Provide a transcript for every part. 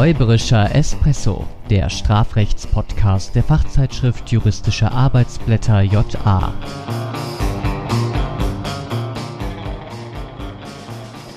Räuberischer Espresso, der Strafrechtspodcast der Fachzeitschrift Juristische Arbeitsblätter JA.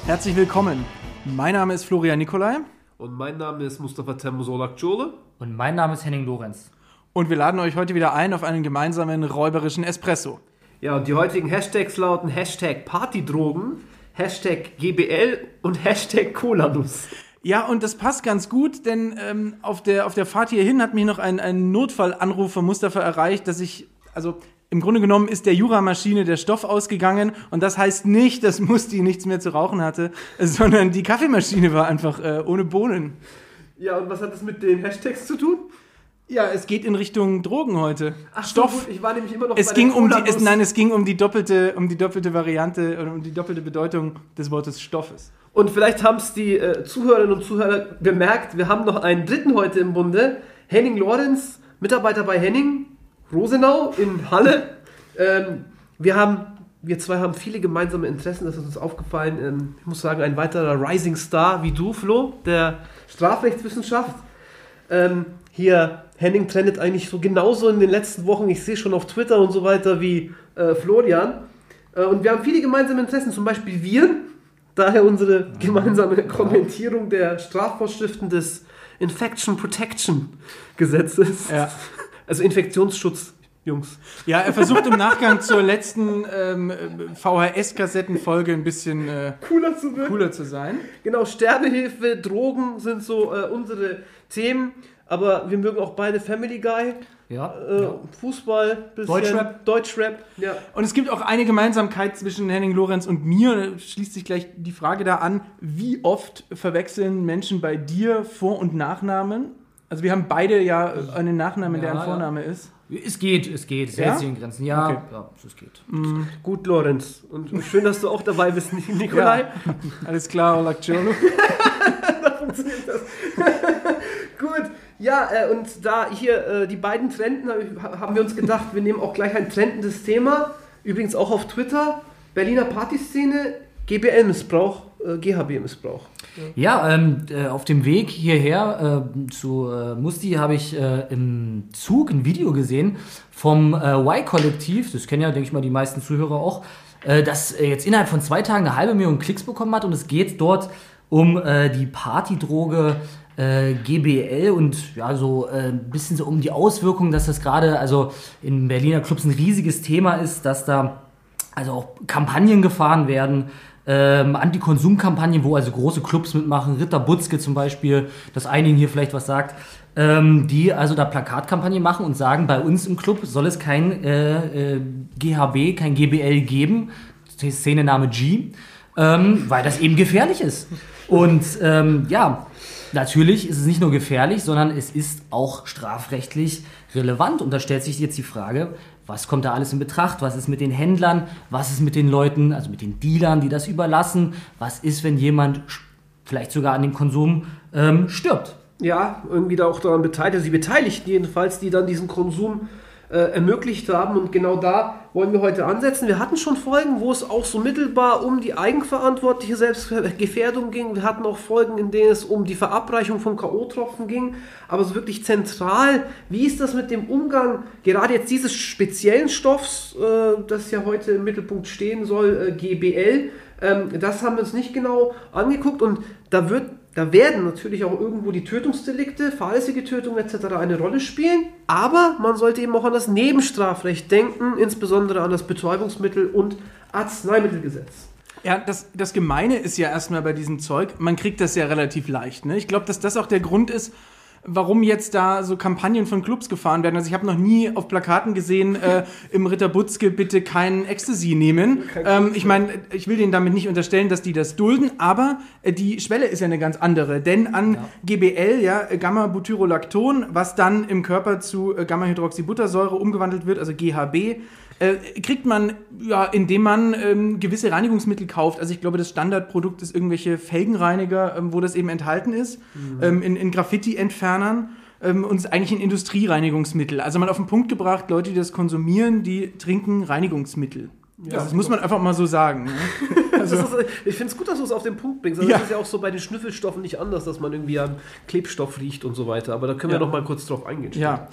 Herzlich willkommen. Mein Name ist Florian Nikolai Und mein Name ist Mustafa Temmusolak Jole. Und mein Name ist Henning Lorenz. und wir laden euch heute wieder ein auf einen gemeinsamen räuberischen Espresso. Ja, und die heutigen Hashtags lauten Hashtag Partydrogen, Hashtag GBL und Hashtag Colanus. Ja, und das passt ganz gut, denn ähm, auf, der, auf der Fahrt hierhin hat mich noch ein, ein Notfallanruf von Mustafa erreicht, dass ich, also im Grunde genommen ist der Juramaschine der Stoff ausgegangen und das heißt nicht, dass Musti nichts mehr zu rauchen hatte, sondern die Kaffeemaschine war einfach äh, ohne Bohnen. Ja, und was hat das mit den Hashtags zu tun? Ja, es geht in Richtung Drogen heute. Ach so, Stoff. gut, ich war nämlich immer noch Es bei ging um die, es, nein, es ging um die doppelte, um die doppelte Variante oder um die doppelte Bedeutung des Wortes Stoffes. Und vielleicht haben es die äh, Zuhörerinnen und Zuhörer bemerkt, wir haben noch einen dritten heute im Bunde. Henning Lorenz, Mitarbeiter bei Henning, Rosenau in Halle. Ähm, wir haben, wir zwei haben viele gemeinsame Interessen, das ist uns aufgefallen. Ähm, ich muss sagen, ein weiterer Rising Star wie du, Flo, der Strafrechtswissenschaft. Ähm, hier, Henning trendet eigentlich so genauso in den letzten Wochen, ich sehe schon auf Twitter und so weiter, wie äh, Florian. Äh, und wir haben viele gemeinsame Interessen, zum Beispiel Viren. Daher unsere gemeinsame Kommentierung der Strafvorschriften des Infection Protection Gesetzes. Ja. Also Infektionsschutz, Jungs. Ja, er versucht im Nachgang zur letzten ähm, VHS-Kassettenfolge ein bisschen äh, Cooler zu cooler zu sein. Genau, Sterbehilfe, Drogen sind so äh, unsere Themen. Aber wir mögen auch beide Family Guy, Ja. äh, Fußball, bisschen Deutschrap. Deutschrap, ja. Und es gibt auch eine Gemeinsamkeit zwischen Henning Lorenz und mir. Da schließt sich gleich die Frage da an, wie oft verwechseln Menschen bei dir Vor- und Nachnamen? Also wir haben beide ja einen Nachnamen, der Ja, ein ja. Vorname ist. Es geht, es geht. Es Ja? hält sich in Grenzen. Ja, Okay. ja, es geht. Gut, Lorenz. Und schön, dass du auch dabei bist, Nikolai. Ja. Alles klar, Olak Jolo. Gut, ja, äh, und da hier äh, die beiden trenden, ich- haben wir uns gedacht, wir nehmen auch gleich ein trendendes Thema. Übrigens auch auf Twitter. Berliner Partyszene, GBL-Missbrauch, äh, GHB-Missbrauch. Ja, ähm, äh, auf dem Weg hierher äh, zu äh, Musti habe ich äh, im Zug ein Video gesehen vom äh, Y-Kollektiv, das kennen ja, denke ich mal, die meisten Zuhörer auch, äh, das äh, jetzt innerhalb von zwei Tagen eine halbe Million Klicks bekommen hat und es geht dort um äh, die Partydroge äh, GBL und ja, so äh, ein bisschen so um die Auswirkungen, dass das gerade also in Berliner Clubs ein riesiges Thema ist, dass da also auch Kampagnen gefahren werden, ähm, Anti-Konsum-Kampagnen, wo also große Clubs mitmachen, Ritter Butzke zum Beispiel, dass einigen hier vielleicht was sagt, ähm, die also da Plakatkampagnen machen und sagen, bei uns im Club soll es kein äh, äh, GHB, kein GBL geben, Szenename G, ähm, weil das eben gefährlich ist. Und ähm, ja, natürlich ist es nicht nur gefährlich, sondern es ist auch strafrechtlich relevant. Und da stellt sich jetzt die Frage, was kommt da alles in Betracht? Was ist mit den Händlern? Was ist mit den Leuten, also mit den Dealern, die das überlassen? Was ist, wenn jemand vielleicht sogar an dem Konsum ähm, stirbt? Ja, irgendwie da auch daran beteiligt, also die Beteiligten jedenfalls, die dann diesen Konsum äh, ermöglicht haben. Und genau da wollen wir heute ansetzen. Wir hatten schon Folgen, wo es auch so mittelbar um die eigenverantwortliche Selbstgefährdung ging. Wir hatten auch Folgen, in denen es um die Verabreichung von K.O.-Tropfen ging. Aber so wirklich zentral, wie ist das mit dem Umgang gerade jetzt dieses speziellen Stoffs, äh, das ja heute im Mittelpunkt stehen soll, äh, GBL? Ähm, das haben wir uns nicht genau angeguckt und da wird da werden natürlich auch irgendwo die Tötungsdelikte, fahrlässige Tötung etc. eine Rolle spielen, aber man sollte eben auch an das Nebenstrafrecht denken, insbesondere an das Betäubungsmittel- und Arzneimittelgesetz. Ja, das, das Gemeine ist ja erstmal bei diesem Zeug, man kriegt das ja relativ leicht. Ne? Ich glaube, dass das auch der Grund ist, warum jetzt da so Kampagnen von Clubs gefahren werden. Also ich habe noch nie auf Plakaten gesehen, äh, im Ritter Butzke bitte keinen Ecstasy nehmen. Ähm, ich meine, ich will denen damit nicht unterstellen, dass die das dulden, aber äh, die Schwelle ist ja eine ganz andere. Denn an GBL, ja, äh, Gamma-Butyrolacton, was dann im Körper zu äh, Gamma-Hydroxybuttersäure umgewandelt wird, also GHB, äh, kriegt man, ja, indem man ähm, gewisse Reinigungsmittel kauft. Also ich glaube, das Standardprodukt ist irgendwelche Felgenreiniger, ähm, wo das eben enthalten ist, ähm, in, in Graffiti-Entfernern ähm, und ist eigentlich ein Industriereinigungsmittel. Also mal auf den Punkt gebracht, Leute, die das konsumieren, die trinken Reinigungsmittel. Ja, das muss man einfach mal so sagen. Ne? das ist, ich finde es gut, dass du es auf den Punkt bringst. Also Ja. Das ist ja auch so bei den Schnüffelstoffen nicht anders, dass man irgendwie an Klebstoff riecht und so weiter. Aber da können wir Ja. noch mal kurz drauf eingehen. Ja.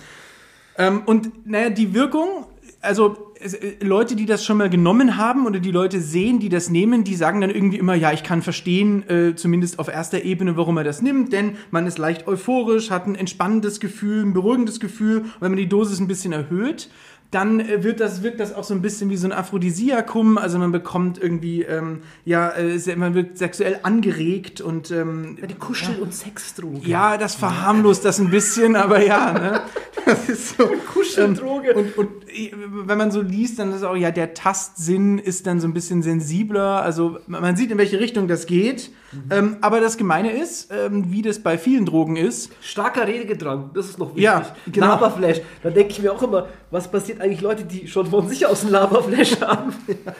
Ähm, und naja, die Wirkung, also es, äh, Leute, die das schon mal genommen haben oder die Leute sehen, die das nehmen, die sagen dann irgendwie immer, ja, ich kann verstehen, äh, zumindest auf erster Ebene, warum er das nimmt, denn man ist leicht euphorisch, hat ein entspannendes Gefühl, ein beruhigendes Gefühl. Und wenn man die Dosis ein bisschen erhöht, dann äh, wird das, wirkt das auch so ein bisschen wie so ein Aphrodisiakum. Also man bekommt irgendwie, ähm, ja, äh, man wird sexuell angeregt und ähm, Ja, die Kuschel- und Sexdroge. ja, das verharmlost das ein bisschen, aber ja, ne? Das ist so. Kuscheldroge. Und, und äh, wenn man so liest, dann ist auch, ja, der Tastsinn ist dann so ein bisschen sensibler. Also man sieht, in welche Richtung das geht. Ähm, aber das Gemeine ist, ähm, wie das bei vielen Drogen ist, Starker Redegedrang, das ist noch wichtig. Ja, genau. Laberflash, da denke ich mir auch immer, was passiert eigentlich Leute, die schon von sich aus einen Laberflash haben,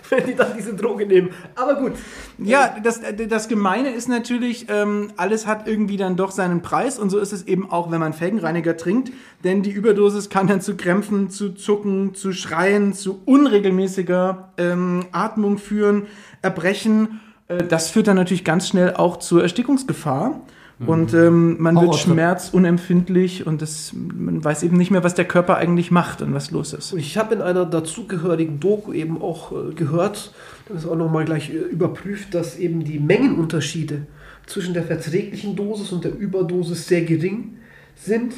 wenn die dann diese Droge nehmen. Aber gut. Ja, das, das Gemeine ist natürlich, ähm, alles hat irgendwie dann doch seinen Preis und so ist es eben auch, wenn man Felgenreiniger trinkt, denn die Überdosis kann dann zu Krämpfen, zu Zucken, zu Schreien, zu unregelmäßiger ähm, Atmung führen, Erbrechen. Äh, das führt dann natürlich ganz schnell auch zur Erstickungsgefahr. Und ähm, man wird Horrortrip. schmerzunempfindlich und das, man weiß eben nicht mehr, was der Körper eigentlich macht und was los ist. Ich habe in einer dazugehörigen Doku eben auch äh, gehört, das ist auch nochmal gleich äh, überprüft, dass eben die Mengenunterschiede zwischen der verträglichen Dosis und der Überdosis sehr gering sind.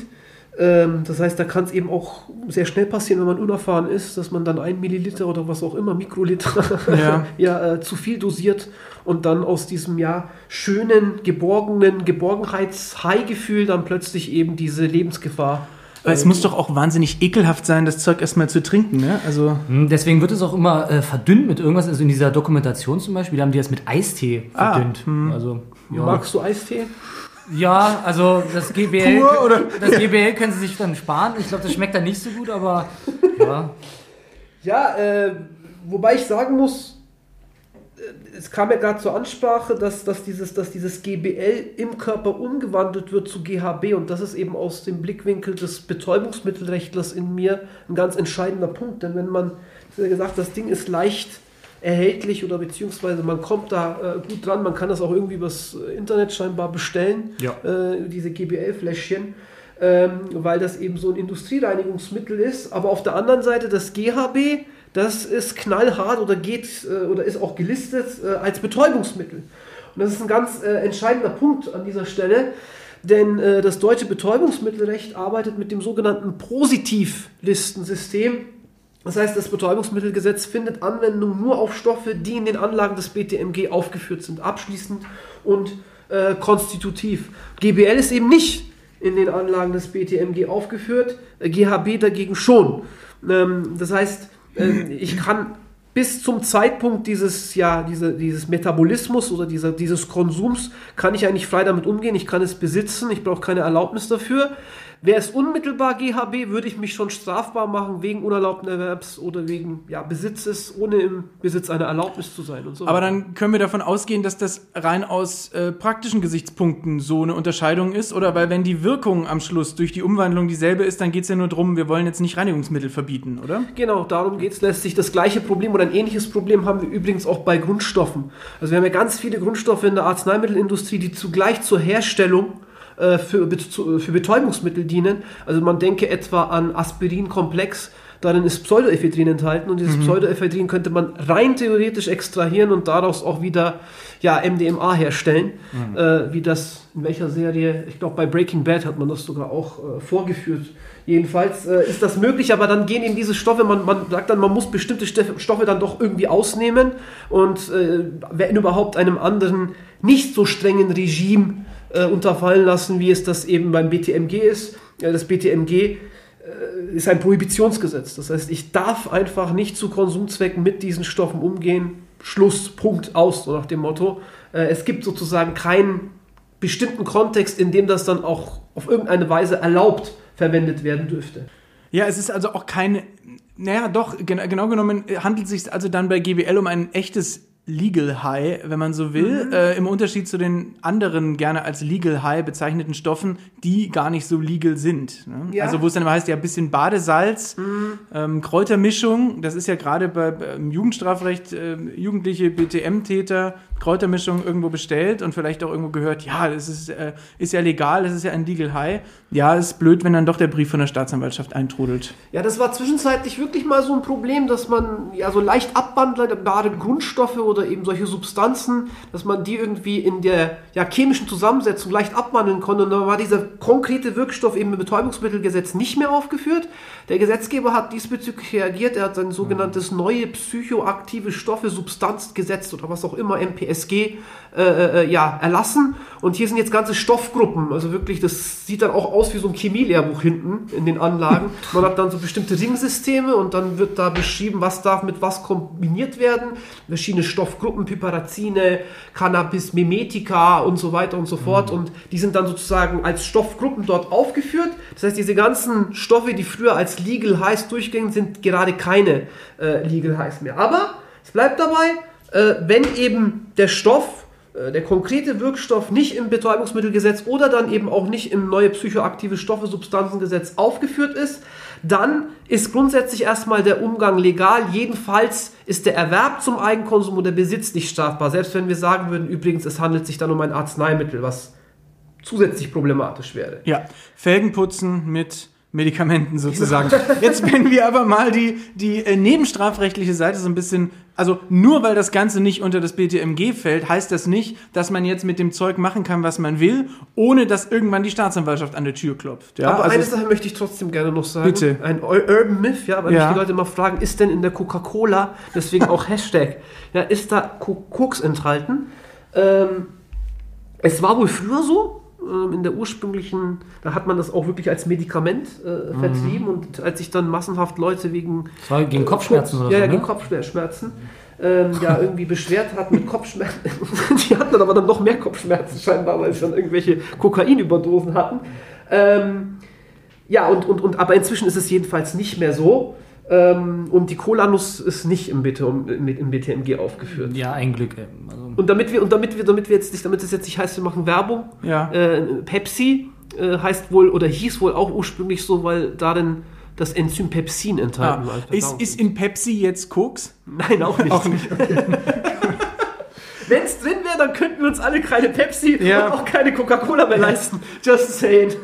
Ähm, das heißt, da kann es eben auch sehr schnell passieren, wenn man unerfahren ist, dass man dann ein Milliliter oder was auch immer, Mikroliter, Ja. ja, äh, zu viel dosiert und dann aus diesem ja schönen, geborgenen Geborgenheits-High-Gefühl dann plötzlich eben diese Lebensgefahr. Aber es muss doch auch wahnsinnig ekelhaft sein, das Zeug erstmal zu trinken, ne? Also, Hm, Deswegen wird es auch immer äh, verdünnt mit irgendwas. Also in dieser Dokumentation zum Beispiel, da haben die das mit Eistee Ah, verdünnt. also, ja. Magst du Eistee? Ja, also das GBL, Pur, oder? das GBL können sie sich dann sparen. Ich glaube, das schmeckt dann nicht so gut, aber ja. Ja, äh, wobei ich sagen muss, äh, es kam ja gerade zur Ansprache, dass, dass, dieses, dass dieses GBL im Körper umgewandelt wird zu GHB und das ist eben aus dem Blickwinkel des Betäubungsmittelrechtlers in mir ein ganz entscheidender Punkt, denn wenn man gesagt, das Ding ist leicht erhältlich oder beziehungsweise man kommt da äh, gut dran, man kann das auch irgendwie übers Internet scheinbar bestellen, Ja. äh, diese GBL-Fläschchen, ähm, weil das eben so ein Industriereinigungsmittel ist. Aber auf der anderen Seite das GHB, das ist knallhart oder geht äh, oder ist auch gelistet äh, als Betäubungsmittel. Und das ist ein ganz äh, entscheidender Punkt an dieser Stelle, denn das deutsche Betäubungsmittelrecht arbeitet mit dem sogenannten Positivlistensystem. Das heißt, das Betäubungsmittelgesetz findet Anwendung nur auf Stoffe, die in den Anlagen des BTMG aufgeführt sind, abschließend und äh, konstitutiv. GBL ist eben nicht in den Anlagen des BTMG aufgeführt, äh, GHB dagegen schon. Ähm, das heißt, äh, ich kann bis zum Zeitpunkt dieses, ja, diese, dieses Metabolismus oder dieser, dieses Konsums kann ich eigentlich frei damit umgehen. Ich kann es besitzen, ich brauche keine Erlaubnis dafür. Wäre es unmittelbar GHB, würde ich mich schon strafbar machen wegen unerlaubten Erwerbs oder wegen ja, Besitzes, ohne im Besitz einer Erlaubnis zu sein und so. aber dann können wir davon ausgehen, dass das rein aus äh, praktischen Gesichtspunkten so eine Unterscheidung ist, oder? Weil wenn die Wirkung am Schluss durch die Umwandlung dieselbe ist, dann geht es ja nur darum, wir wollen jetzt nicht Reinigungsmittel verbieten, oder? Genau, darum geht es letztlich. Das gleiche Problem oder ein ähnliches Problem haben wir übrigens auch bei Grundstoffen. Also wir haben ja ganz viele Grundstoffe in der Arzneimittelindustrie, die zugleich zur Herstellung äh, für, zu- für Betäubungsmittel dienen. Also man denke etwa an Aspirinkomplex, darin ist Pseudoephedrin enthalten und dieses Pseudoephedrin könnte man rein theoretisch extrahieren und daraus auch wieder ja, MDMA herstellen, äh, wie das in welcher Serie, ich glaube bei Breaking Bad hat man das sogar auch äh, vorgeführt. Jedenfalls äh, ist das möglich, aber dann gehen eben diese Stoffe, man, man sagt dann, man muss bestimmte Stoffe dann doch irgendwie ausnehmen und äh, wenn überhaupt einem anderen nicht so strengen Regime äh, unterfallen lassen, wie es das eben beim BTMG ist. Das BTMG äh, ist ein Prohibitionsgesetz. Das heißt, ich darf einfach nicht zu Konsumzwecken mit diesen Stoffen umgehen. Schluss, Punkt, aus, so nach dem Motto. Äh, es gibt sozusagen keinen bestimmten Kontext, in dem das dann auch auf irgendeine Weise erlaubt verwendet werden dürfte. Ja, es ist also auch kein, naja, doch, gen genau genommen handelt es sich also dann bei GBL um ein echtes Legal High, wenn man so will, Mhm. äh, im Unterschied zu den anderen gerne als Legal High bezeichneten Stoffen, die gar nicht so legal sind. Ne? Ja. Mhm. Also wo es dann immer heißt, ja, ein bisschen Badesalz, ähm, Kräutermischung, das ist ja gerade bei, beim Jugendstrafrecht, äh, jugendliche BTM-Täter, Kräutermischung irgendwo bestellt und vielleicht auch irgendwo gehört, ja, das ist, äh, ist ja legal, das ist ja ein Legal High. Ja, ist blöd, wenn dann doch der Brief von der Staatsanwaltschaft eintrudelt. Ja, das war zwischenzeitlich wirklich mal so ein Problem, dass man ja so leicht abwandelbare Grundstoffe oder eben solche Substanzen, dass man die irgendwie in der ja, chemischen Zusammensetzung leicht abwandeln konnte. Und dann war dieser konkrete Wirkstoff eben im Betäubungsmittelgesetz nicht mehr aufgeführt. Der Gesetzgeber hat diesbezüglich reagiert. Er hat sein sogenanntes neue psychoaktive Stoffe Substanzgesetz oder was auch immer MPSG äh, äh, ja, erlassen. Und hier sind jetzt ganze Stoffgruppen. Also wirklich, das sieht dann auch aus wie so ein Chemielehrbuch hinten in den Anlagen. Man hat dann so bestimmte Ringsysteme und dann wird da beschrieben, was darf mit was kombiniert werden. Verschiedene Stoffgruppen, Piperazine, Cannabis, Mimetika und so weiter und so fort. Und die sind dann sozusagen als Stoffgruppen dort aufgeführt. Das heißt, diese ganzen Stoffe, die früher als Legal Highs durchgingen, sind gerade keine äh, Legal Highs mehr. Aber es bleibt dabei, äh, wenn eben der Stoff, der konkrete Wirkstoff nicht im Betäubungsmittelgesetz oder dann eben auch nicht im neue psychoaktive Stoffe Substanzengesetz aufgeführt ist, dann ist grundsätzlich erstmal der Umgang legal. Jedenfalls ist der Erwerb zum Eigenkonsum oder Besitz nicht strafbar. Selbst wenn wir sagen würden, übrigens, es handelt sich dann um ein Arzneimittel, was zusätzlich problematisch wäre. Ja, Felgen putzen mit Medikamenten sozusagen. Jetzt, wenn wir aber mal die, die äh, nebenstrafrechtliche Seite so ein bisschen, also nur weil das Ganze nicht unter das BTMG fällt, heißt das nicht, dass man jetzt mit dem Zeug machen kann, was man will, ohne dass irgendwann die Staatsanwaltschaft an der Tür klopft. Ja, Aber also eine Sache möchte ich trotzdem gerne noch sagen. Bitte. Ein Ur- Urban Myth, ja, weil Ja. mich die Leute immer fragen, ist denn in der Coca-Cola, deswegen auch Hashtag, ja, ist da Ko- Koks enthalten? Ähm, es war wohl früher so, in der ursprünglichen, da hat man das auch wirklich als Medikament äh, vertrieben und als sich dann massenhaft Leute wegen gegen äh, Kopfschmerzen oder ja, so, ja, gegen ne? Kopfschmerzen. Ähm, ja, irgendwie beschwert hatten mit Kopfschmerzen. die hatten dann aber dann noch mehr Kopfschmerzen scheinbar, weil sie dann irgendwelche Kokainüberdosen hatten. Ähm, ja, und, und, und aber inzwischen ist es jedenfalls nicht mehr so. Ähm, und die Cola-Nuss ist nicht im, BT, im, im BTMG aufgeführt. Ja, ein Glück. Also, Und damit wir, und damit wir, damit wir jetzt nicht, damit es jetzt nicht heißt, wir machen Werbung, Ja. äh, Pepsi äh, heißt wohl oder hieß wohl auch ursprünglich so, weil darin das Enzym Pepsin enthalten ah, war. ist, ist in Pepsi jetzt Koks? Nein, auch nicht. Auch nicht. Wenn es drin wäre, dann könnten wir uns alle keine Pepsi Ja. und auch keine Coca-Cola mehr leisten. Just saying.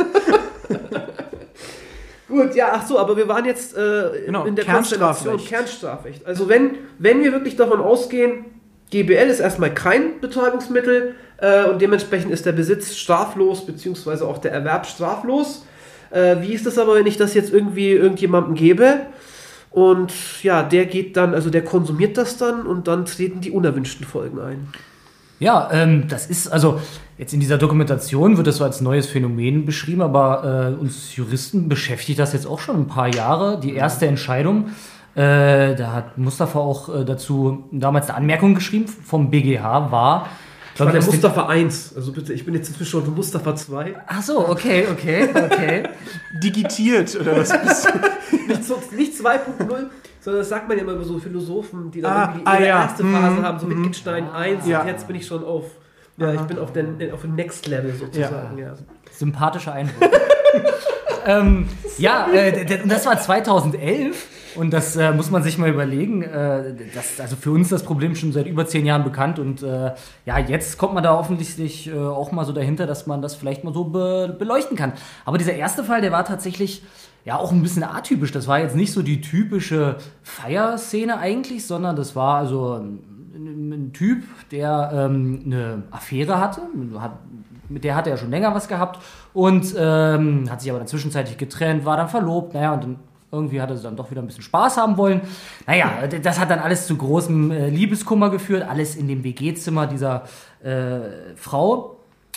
Gut, ja, ach so, aber wir waren jetzt äh, Genau, in der Kernstrafrecht. Kernstrafrecht. Also wenn, wenn wir wirklich davon ausgehen, GBL ist erstmal kein Betäubungsmittel äh, und dementsprechend ist der Besitz straflos, beziehungsweise auch der Erwerb straflos. Äh, wie ist das aber, wenn ich das jetzt irgendwie irgendjemandem gebe? Und ja, der geht dann, also der konsumiert das dann und dann treten die unerwünschten Folgen ein. Ja, ähm, das ist, also jetzt in dieser Dokumentation wird das so als neues Phänomen beschrieben, aber äh, uns Juristen beschäftigt das jetzt auch schon ein paar Jahre. Die erste Entscheidung, äh, da hat Mustafa auch äh, dazu damals eine Anmerkung geschrieben vom BGH, war, Ich war der Mustafa 1. Also bitte, ich bin jetzt inzwischen schon Mustafa 2. Ach so, okay, okay, okay. Digitiert oder was bist du? Nicht, so, nicht 2.0, sondern das sagt man ja immer über so Philosophen, die dann Ah, irgendwie ah, ihre ja. erste Mhm, Phase haben, so Wittgenstein 1 Ja. und jetzt bin ich schon auf, ja, ich bin auf, den, auf dem Next Level sozusagen. Ja. Sympathischer Eindruck. ähm, ja, äh, das war 2011 und das äh, muss man sich mal überlegen. Äh, das, also für uns ist das Problem schon seit über zehn Jahren bekannt und äh, ja, jetzt kommt man da offensichtlich äh, auch mal so dahinter, dass man das vielleicht mal so be beleuchten kann. Aber dieser erste Fall, der war tatsächlich ja auch ein bisschen atypisch. Das war jetzt nicht so die typische Feierszene eigentlich, sondern das war also ein, ein Typ, der ähm, eine Affäre hatte, hat mit der hatte er schon länger was gehabt und ähm, hat sich aber dann zwischenzeitlich getrennt, war dann verlobt, naja, und dann irgendwie hat er dann doch wieder ein bisschen Spaß haben wollen. Naja, das hat dann alles zu großem äh, Liebeskummer geführt, alles in dem WG-Zimmer dieser äh, Frau.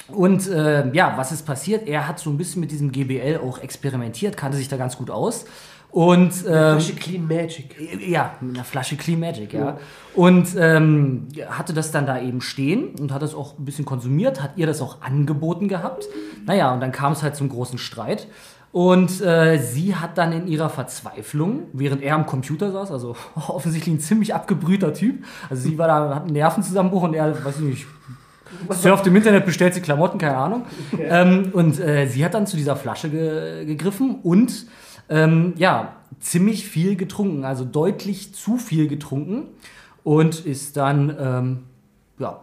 Und äh, ja, was ist passiert? Er hat so ein bisschen mit diesem GBL auch experimentiert, kannte sich da ganz gut aus. Und ähm, Flasche Clean Magic. ja, mit einer Flasche Clean Magic, ja. Und ähm, hatte das dann da eben stehen und hat das auch ein bisschen konsumiert, hat ihr das auch angeboten gehabt. Naja, und dann kam es halt zum großen Streit. Und äh, sie hat dann in ihrer Verzweiflung, während er am Computer saß, also offensichtlich ein ziemlich abgebrühter Typ, also sie war da, hat einen Nervenzusammenbruch und er, weiß ich nicht, surft im Internet, bestellt sie Klamotten, keine Ahnung. Okay. Ähm, und äh, sie hat dann zu dieser Flasche ge gegriffen und ähm, ja, ziemlich viel getrunken, also deutlich zu viel getrunken und ist dann, ähm, ja,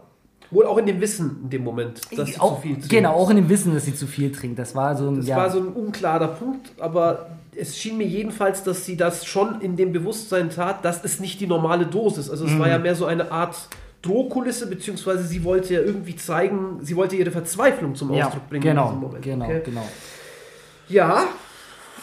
Wohl auch in dem Wissen in dem Moment, dass sie auch, zu viel trinkt. Genau, auch in dem Wissen, dass sie zu viel trinkt. Das war so ein, das ja. war so ein unklarer Punkt, aber es schien mir jedenfalls, dass sie das schon in dem Bewusstsein tat, dass es nicht die normale Dosis. Also es mhm. war ja mehr so eine Art Drohkulisse, beziehungsweise sie wollte ja irgendwie zeigen, sie wollte ihre Verzweiflung zum Ausdruck ja, bringen genau, in diesem Moment. Genau, okay? genau. Ja,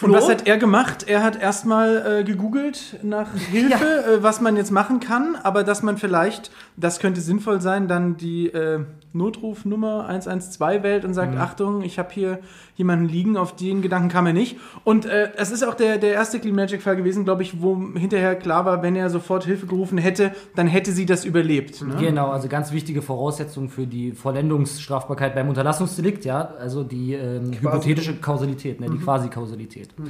und was hat er gemacht? Er hat erstmal äh, gegoogelt nach Hilfe, ja. äh, was man jetzt machen kann, aber dass man vielleicht, das könnte sinnvoll sein, dann die äh, Notrufnummer 112 wählt und sagt, mhm. Achtung, ich habe hier jemanden liegen, auf den Gedanken kam er nicht. Und äh, es ist auch der, der erste Clean Magic Fall gewesen, glaube ich, wo hinterher klar war, wenn er sofort Hilfe gerufen hätte, dann hätte sie das überlebt. Ne? Genau, also ganz wichtige Voraussetzung für die Vollendungsstrafbarkeit beim Unterlassungsdelikt, ja, also die ähm, hypothetische Kausalität, ne, die mhm. Quasi-Kausalität.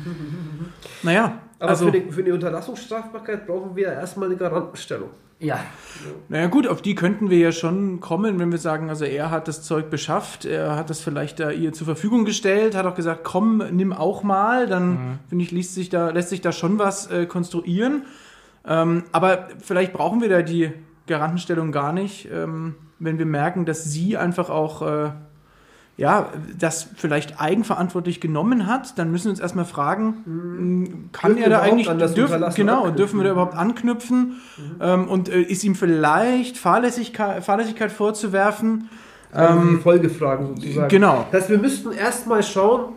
Naja, aber also, für, die, für die Unterlassungsstrafbarkeit brauchen wir erstmal eine Garantenstellung. Ja. Naja gut, auf die könnten wir ja schon kommen, wenn wir sagen, also er hat das Zeug beschafft, er hat das vielleicht da ihr zur Verfügung gestellt, hat auch gesagt, komm, nimm auch mal, dann mhm. finde ich, lässt sich da, lässt sich da schon was äh, konstruieren. Ähm, aber vielleicht brauchen wir da die Garantenstellung gar nicht, ähm, wenn wir merken, dass sie einfach auch äh, ja, das vielleicht eigenverantwortlich genommen hat, dann müssen wir uns erstmal fragen, mhm. kann dürfen er da eigentlich, dürfen, genau, dürfen wir da überhaupt anknüpfen? Mhm. Ähm, und äh, ist ihm vielleicht Fahrlässigkeit, Fahrlässigkeit vorzuwerfen? Ähm, die Folgefragen sozusagen. Genau. Das heißt, wir müssten erstmal schauen,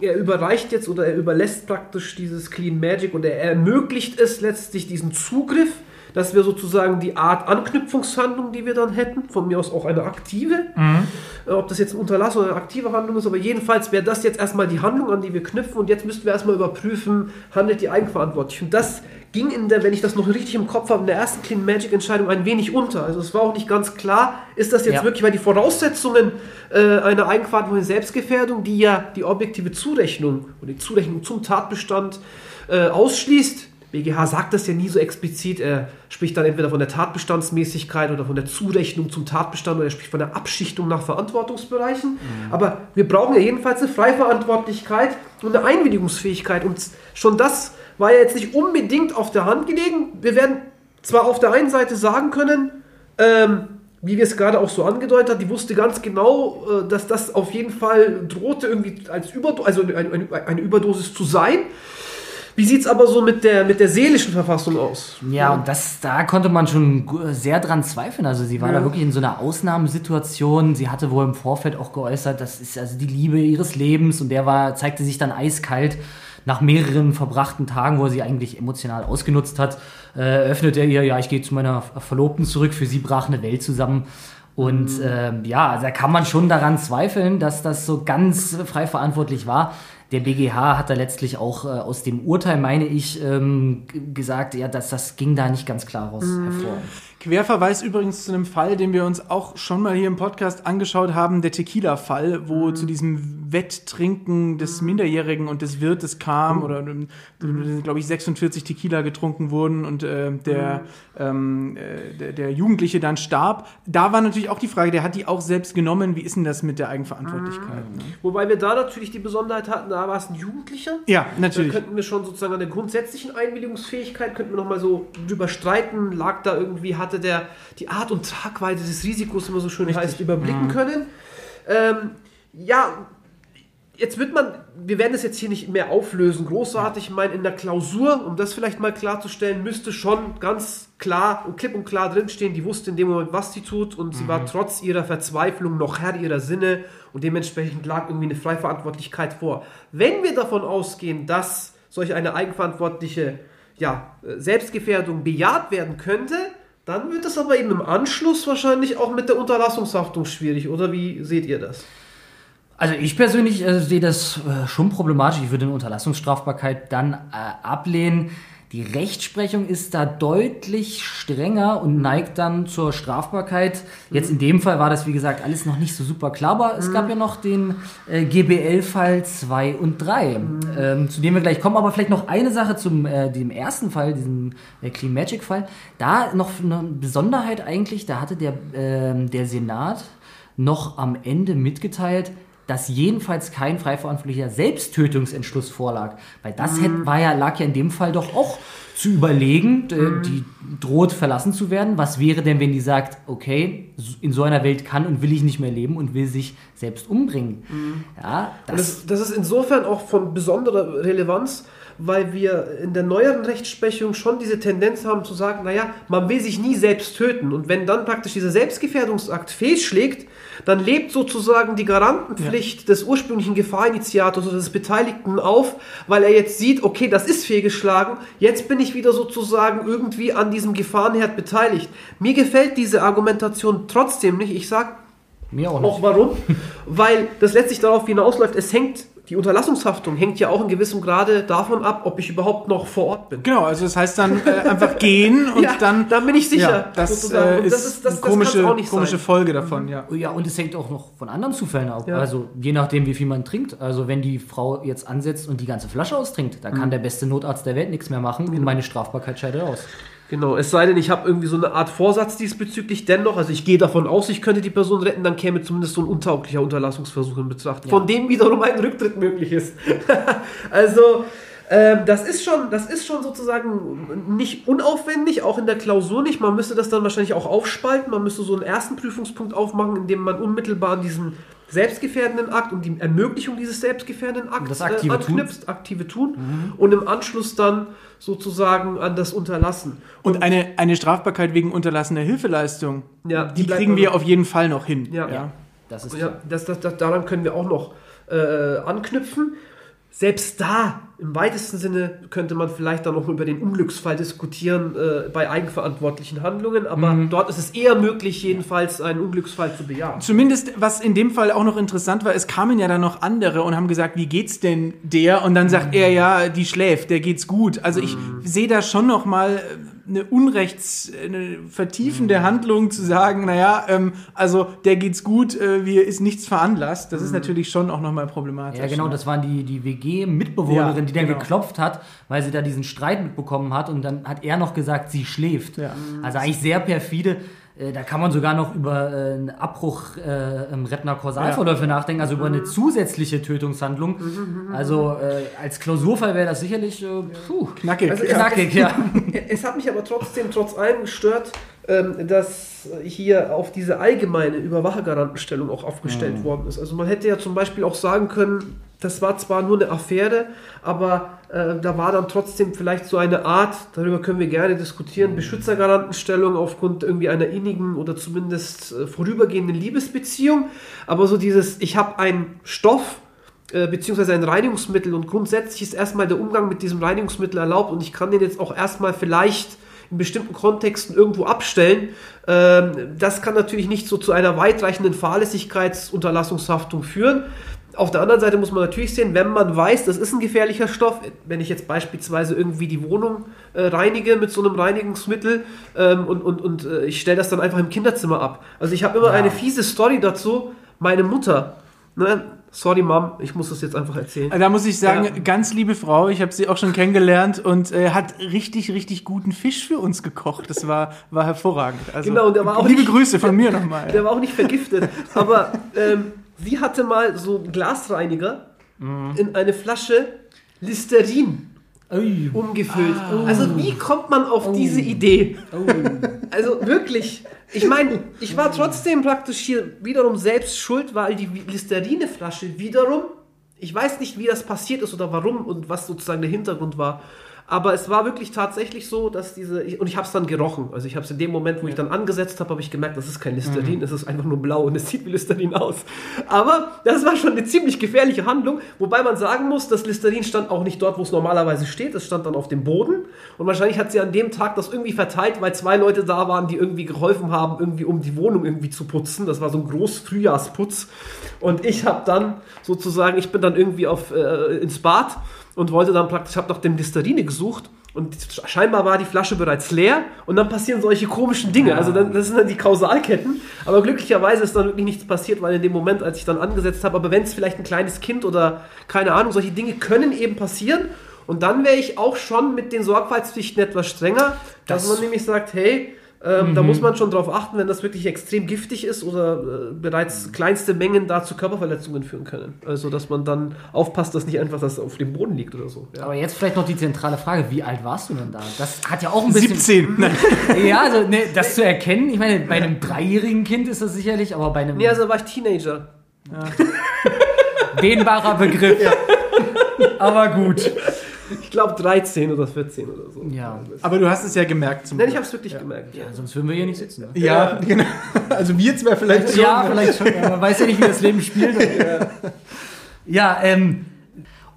er überreicht jetzt oder er überlässt praktisch dieses Clean Magic und er ermöglicht es letztlich diesen Zugriff das wäre sozusagen die Art Anknüpfungshandlung, die wir dann hätten. Von mir aus auch eine aktive. Mhm. Äh, ob das jetzt ein Unterlass oder eine aktive Handlung ist, aber jedenfalls wäre das jetzt erstmal die Handlung, an die wir knüpfen. Und jetzt müssten wir erstmal überprüfen, handelt die eigenverantwortlich. Und das ging in der, wenn ich das noch richtig im Kopf habe, in der ersten Clean Magic Entscheidung ein wenig unter. Also es war auch nicht ganz klar, ist das jetzt ja. wirklich, weil die Voraussetzungen äh, einer eigenverantwortlichen Selbstgefährdung, die ja die objektive Zurechnung oder die Zurechnung zum Tatbestand äh, ausschließt, BGH sagt das ja nie so explizit. Er spricht dann entweder von der Tatbestandsmäßigkeit oder von der Zurechnung zum Tatbestand oder er spricht von der Abschichtung nach Verantwortungsbereichen. Mhm. Aber wir brauchen ja jedenfalls eine Freiverantwortlichkeit und eine Einwilligungsfähigkeit. Und schon das war ja jetzt nicht unbedingt auf der Hand gelegen. Wir werden zwar auf der einen Seite sagen können, ähm, wie wir es gerade auch so angedeutet haben, die wusste ganz genau, äh, dass das auf jeden Fall drohte, irgendwie als Überdosis, also eine, eine Überdosis zu sein. Wie sieht es aber so mit der, mit der seelischen Verfassung aus? Ja, und das, da konnte man schon sehr dran zweifeln. Also sie war ja. da wirklich in so einer Ausnahmesituation. Sie hatte wohl im Vorfeld auch geäußert, das ist also die Liebe ihres Lebens und der war, zeigte sich dann eiskalt nach mehreren verbrachten Tagen, wo er sie eigentlich emotional ausgenutzt hat, äh, öffnete er ihr, ja, ich gehe zu meiner Verlobten zurück. Für sie brach eine Welt zusammen. Und äh, ja, also da kann man schon daran zweifeln, dass das so ganz frei verantwortlich war. Der BGH hat da letztlich auch äh, aus dem Urteil, meine ich, ähm, gesagt, ja, dass das ging da nicht ganz klar raus mhm. hervor. Querverweis übrigens zu einem Fall, den wir uns auch schon mal hier im Podcast angeschaut haben, der Tequila-Fall, wo mhm. zu diesem Wetttrinken des Minderjährigen und des Wirtes kam, mhm. oder ähm, glaube ich 46 Tequila getrunken wurden und äh, der, mhm. ähm, äh, der, der, Jugendliche dann starb. Da war natürlich auch die Frage, der hat die auch selbst genommen, wie ist denn das mit der Eigenverantwortlichkeit? Ne? Wobei wir da natürlich die Besonderheit hatten, da war es ein Jugendlicher. Ja, natürlich. Da könnten wir schon sozusagen an der grundsätzlichen Einwilligungsfähigkeit, könnten wir nochmal so drüber streiten, lag da irgendwie, hatte hatte der die Art und Tragweite des Risikos, immer so schön Richtig. heißt, überblicken mhm. können. Ähm, ja, jetzt wird man, wir werden es jetzt hier nicht mehr auflösen, großartig, ich meine, in der Klausur, um das vielleicht mal klarzustellen, müsste schon ganz klar und klipp und klar drinstehen, die wusste in dem Moment, was sie tut und mhm. sie war mhm. trotz ihrer Verzweiflung noch Herr ihrer Sinne und dementsprechend lag irgendwie eine Freiverantwortlichkeit vor. Wenn wir davon ausgehen, dass solch eine eigenverantwortliche ja, Selbstgefährdung bejaht werden könnte, dann wird es aber eben im Anschluss wahrscheinlich auch mit der Unterlassungshaftung schwierig, oder wie seht ihr das? Also ich persönlich äh, sehe das äh, schon problematisch. Ich würde eine Unterlassungsstrafbarkeit dann äh, ablehnen. Die Rechtsprechung ist da deutlich strenger und neigt dann zur Strafbarkeit. Jetzt in dem Fall war das, wie gesagt, alles noch nicht so super klar, aber es gab ja noch den äh, GBL-Fall 2 und 3, ähm, zu dem wir gleich kommen. Aber vielleicht noch eine Sache zum äh, dem ersten Fall, diesem äh, Clean Magic-Fall. Da noch eine Besonderheit eigentlich, da hatte der, ähm, der Senat noch am Ende mitgeteilt, dass jedenfalls kein frei verantwortlicher Selbsttötungsentschluss vorlag. Weil das hätte, war ja, lag ja in dem Fall doch auch zu überlegen, äh, die droht verlassen zu werden. Was wäre denn, wenn die sagt, okay, in so einer Welt kann und will ich nicht mehr leben und will sich selbst umbringen? Ja, Und das, das, das ist insofern auch von besonderer Relevanz, weil wir in der neueren Rechtsprechung schon diese Tendenz haben zu sagen, naja, man will sich nie selbst töten. Und wenn dann praktisch dieser Selbstgefährdungsakt fehlschlägt, dann lebt sozusagen die Garantenpflicht des ursprünglichen Gefahrinitiators oder des Beteiligten auf, weil er jetzt sieht, okay, das ist fehlgeschlagen, jetzt bin ich wieder sozusagen irgendwie an diesem Gefahrenherd beteiligt. Mir gefällt diese Argumentation trotzdem nicht. Ich sage, mir auch auch nicht. warum? Weil das letztlich darauf hinausläuft, es hängt, die Unterlassungshaftung hängt ja auch in gewissem Grade davon ab, ob ich überhaupt noch vor Ort bin. Genau, also das heißt dann äh, einfach gehen und Ja, dann. dann bin ich sicher, Ja, das, äh, ist, das ist- das- eine komische, kann's auch nicht komische sein. Folge davon, ja. Ja, und es hängt auch noch von anderen Zufällen ab. Ja. Also je nachdem, wie viel man trinkt. Also wenn die Frau jetzt ansetzt und die ganze Flasche austrinkt, dann Mhm. kann der beste Notarzt der Welt nichts mehr machen und meine Strafbarkeit scheidet aus. Genau, es sei denn, ich habe irgendwie so eine Art Vorsatz diesbezüglich. Dennoch, also ich gehe davon aus, ich könnte die Person retten, dann käme zumindest so ein untauglicher Unterlassungsversuch in Betracht, Ja. von dem wiederum ein Rücktritt möglich ist. also ähm, das ist schon, das ist schon sozusagen nicht unaufwendig, auch in der Klausur nicht. Man müsste das dann wahrscheinlich auch aufspalten. Man müsste so einen ersten Prüfungspunkt aufmachen, in dem man unmittelbar an diesen selbstgefährdenden Akt und die Ermöglichung dieses selbstgefährdenden Akts Das aktive äh, anknüpft, aktive Tun und im Anschluss dann sozusagen an das Unterlassen. Und eine, eine Strafbarkeit wegen unterlassener Hilfeleistung, Ja, die bleibt kriegen wir auf jeden Fall noch hin. Ja. Ja, das ist Ja, das, das, das, daran können wir auch noch äh, anknüpfen. Selbst da, im weitesten Sinne, könnte man vielleicht dann noch über den Unglücksfall diskutieren äh, bei eigenverantwortlichen Handlungen, aber dort ist es eher möglich, jedenfalls einen Unglücksfall zu bejahen. Zumindest, was in dem Fall auch noch interessant war, es kamen ja dann noch andere und haben gesagt, wie geht's denn der? Und dann sagt er, ja, die schläft, der geht's gut. Also ich sehe da schon noch mal eine unrechts, eine vertiefende Handlung zu sagen, naja, ähm, also der geht's gut, äh, wir ist nichts veranlasst. Das ist natürlich schon auch noch mal problematisch. Ja, genau, ne? das waren die, die WG-Mitbewohnerin, Ja, die dann genau. geklopft hat, weil sie da diesen Streit mitbekommen hat und dann hat er noch gesagt, sie schläft. Ja. Also eigentlich sehr perfide. Äh, Da kann man sogar noch über äh, einen Abbruch äh, im Rettner-Kausalverläufe nachdenken, also über eine zusätzliche Tötungshandlung. Also äh, als Klausurfall wäre das sicherlich äh, puh, Knackig. Also, ja. knackig, ja. Es hat mich aber trotzdem trotz allem gestört, dass hier auf diese allgemeine Überwachergarantenstellung auch aufgestellt worden ist. Also man hätte ja zum Beispiel auch sagen können, das war zwar nur eine Affäre, aber äh, da war dann trotzdem vielleicht so eine Art, darüber können wir gerne diskutieren, Beschützergarantenstellung aufgrund irgendwie einer innigen oder zumindest äh, vorübergehenden Liebesbeziehung. Aber so dieses, ich habe einen Stoff, äh, beziehungsweise ein Reinigungsmittel und grundsätzlich ist erstmal der Umgang mit diesem Reinigungsmittel erlaubt und ich kann den jetzt auch erstmal vielleicht in bestimmten Kontexten irgendwo abstellen. Ähm, das kann natürlich nicht so zu einer weitreichenden Fahrlässigkeitsunterlassungshaftung führen. Auf der anderen Seite muss man natürlich sehen, wenn man weiß, das ist ein gefährlicher Stoff, wenn ich jetzt beispielsweise irgendwie die Wohnung äh, reinige mit so einem Reinigungsmittel ähm, und, und, und äh, ich stelle das dann einfach im Kinderzimmer ab. Also ich habe immer Ja. eine fiese Story dazu. Meine Mutter, ne, sorry Mom, ich muss das jetzt einfach erzählen. Da muss ich sagen, Ja. ganz liebe Frau, ich habe sie auch schon kennengelernt und äh, hat richtig, richtig guten Fisch für uns gekocht. Das war, war hervorragend. Also, Genau, und der war auch liebe nicht- Grüße von mir nochmal. Der war auch nicht vergiftet. Aber ähm, sie hatte mal so einen Glasreiniger in eine Flasche Listerin Ui. umgefüllt. Also wie kommt man auf diese Idee? Also wirklich. Ich meine, ich war trotzdem praktisch hier wiederum selbst schuld, weil die Listerineflasche wiederum, ich weiß nicht, wie das passiert ist oder warum und was sozusagen der Hintergrund war. Aber es war wirklich tatsächlich so, dass diese, und ich habe es dann gerochen. Also ich habe es in dem Moment, wo ich dann angesetzt habe, habe ich gemerkt, das ist kein Listerin, es ist einfach nur blau und es sieht wie Listerin aus. Aber das war schon eine ziemlich gefährliche Handlung, wobei man sagen muss, das Listerin stand auch nicht dort, wo es normalerweise steht, es stand dann auf dem Boden. Und wahrscheinlich hat sie an dem Tag das irgendwie verteilt, weil zwei Leute da waren, die irgendwie geholfen haben, irgendwie um die Wohnung irgendwie zu putzen. Das war so ein groß Frühjahrsputz. Und ich habe dann sozusagen, ich bin dann irgendwie auf, äh, ins Bad und wollte dann praktisch, habe nach dem Listerine gesucht und scheinbar war die Flasche bereits leer und dann passieren solche komischen Dinge. Also dann, das sind dann die Kausalketten. Aber glücklicherweise ist dann wirklich nichts passiert, weil in dem Moment, als ich dann angesetzt habe, aber wenn es vielleicht ein kleines Kind oder keine Ahnung, solche Dinge können eben passieren. Und dann wäre ich auch schon mit den Sorgfaltspflichten etwas strenger, dass Das- man nämlich sagt, hey, ähm, da muss man schon drauf achten, wenn das wirklich extrem giftig ist oder äh, bereits kleinste Mengen da zu Körperverletzungen führen können. Also, dass man dann aufpasst, dass nicht einfach das auf dem Boden liegt oder so. Ja. Aber jetzt vielleicht noch die zentrale Frage, wie alt warst du denn da? Das hat ja auch ein bisschen... 17. Nein. Ja, also ne, das zu erkennen, ich meine, bei einem dreijährigen Kind ist das sicherlich, aber bei einem Nee, also da war ich Teenager. dehnbarer Begriff. Aber gut. Ich glaube 13 oder 14 oder so. Ja. Aber du hast es ja gemerkt zum Nein, ich habe es wirklich gemerkt. Ja. Sonst würden wir hier nicht sitzen. Ne? Ja, genau. Also wir zwei vielleicht schon. Ja, vielleicht schon. Ja, man weiß ja nicht, wie das Leben spielt. Ja, ähm,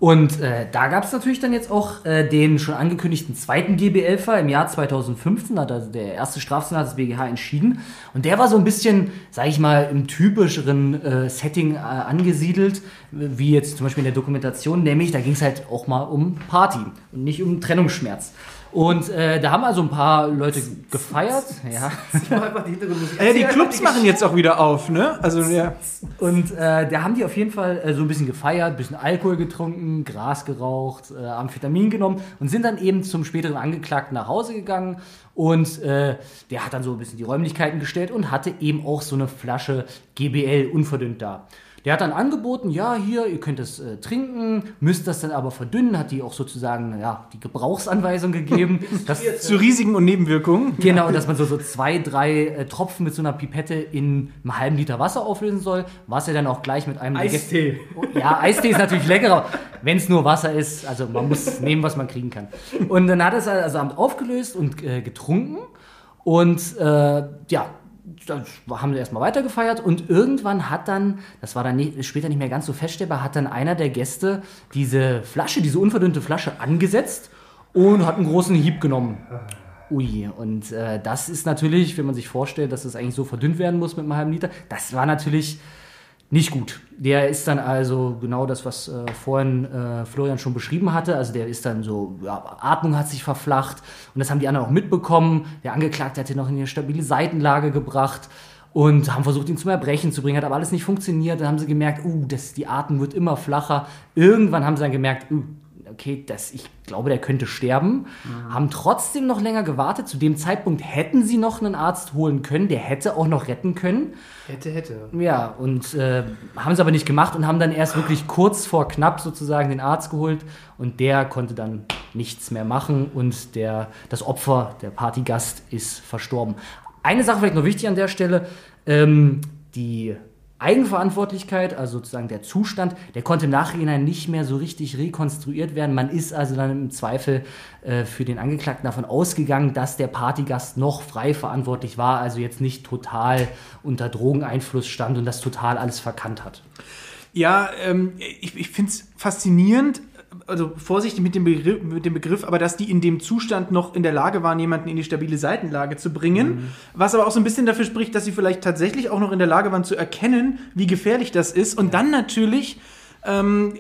und äh, da gab es natürlich dann jetzt auch äh, den schon angekündigten zweiten GBL-Fall im Jahr 2015, hat also der erste Strafsenat des BGH entschieden. Und der war so ein bisschen, sag ich mal, im typischeren äh, Setting äh, angesiedelt, wie jetzt zum Beispiel in der Dokumentation, nämlich da ging es halt auch mal um Party und nicht um Trennungsschmerz. Und äh, da haben also ein paar Leute gefeiert. Ja. Ich mach einfach die Hintergrundmusik. Ja, die Clubs machen jetzt auch wieder auf, ne? Also ja. Und äh, da haben die auf jeden Fall äh, so ein bisschen gefeiert, ein bisschen Alkohol getrunken, Gras geraucht, äh, Amphetamin genommen und sind dann eben zum späteren Angeklagten nach Hause gegangen. Und äh, der hat dann so ein bisschen die Räumlichkeiten gestellt und hatte eben auch so eine Flasche GBL unverdünnt da. Der hat dann angeboten, ja, hier, ihr könnt es äh, trinken, müsst das dann aber verdünnen, hat die auch sozusagen ja, die Gebrauchsanweisung gegeben. dass, Zu Risiken und Nebenwirkungen. Genau, dass man so, so zwei, drei äh, Tropfen mit so einer Pipette in einem halben Liter Wasser auflösen soll, was er dann auch gleich mit einem... Eistee. Oh, Ja, Eistee ist natürlich leckerer, wenn es nur Wasser ist. Also man muss nehmen, was man kriegen kann. Und dann hat er es also Abend aufgelöst und äh, getrunken. Und äh, ja, dann haben sie erstmal weitergefeiert und irgendwann hat dann, das war dann nicht, später nicht mehr ganz so feststellbar, hat dann einer der Gäste diese Flasche, diese unverdünnte Flasche angesetzt und hat einen großen Hieb genommen. Ui, und äh, das ist natürlich, wenn man sich vorstellt, dass es eigentlich so verdünnt werden muss mit einem halben Liter, das war natürlich nicht gut. Der ist dann also genau das, was äh, vorhin äh, Florian schon beschrieben hatte. Also der ist dann so, ja, Atmung hat sich verflacht und das haben die anderen auch mitbekommen. Der Angeklagte hat ihn noch in eine stabile Seitenlage gebracht und haben versucht, ihn zum Erbrechen zu bringen, hat aber alles nicht funktioniert. Dann haben sie gemerkt, uh, das, die Atmung wird immer flacher. Irgendwann haben sie dann gemerkt, uh, okay, das, ich glaube, der könnte sterben. Haben trotzdem noch länger gewartet. Zu dem Zeitpunkt hätten sie noch einen Arzt holen können, der hätte auch noch retten können. Hätte, hätte. Ja, und äh, haben es aber nicht gemacht und haben dann erst wirklich kurz vor knapp sozusagen den Arzt geholt und der konnte dann nichts mehr machen und der, das Opfer, der Partygast, ist verstorben. Eine Sache vielleicht noch wichtig an der Stelle, ähm, die Eigenverantwortlichkeit, also sozusagen der Zustand, der konnte im Nachhinein nicht mehr so richtig rekonstruiert werden. Man ist also dann im Zweifel äh, für den Angeklagten davon ausgegangen, dass der Partygast noch frei verantwortlich war, also jetzt nicht total unter Drogeneinfluss stand und das total alles verkannt hat. Ja, ähm, ich, ich finde es faszinierend, also vorsichtig mit dem, Begriff, mit dem Begriff, aber dass die in dem Zustand noch in der Lage waren, jemanden in die stabile Seitenlage zu bringen. Was aber auch so ein bisschen dafür spricht, dass sie vielleicht tatsächlich auch noch in der Lage waren zu erkennen, wie gefährlich das ist. Und dann natürlich, ähm,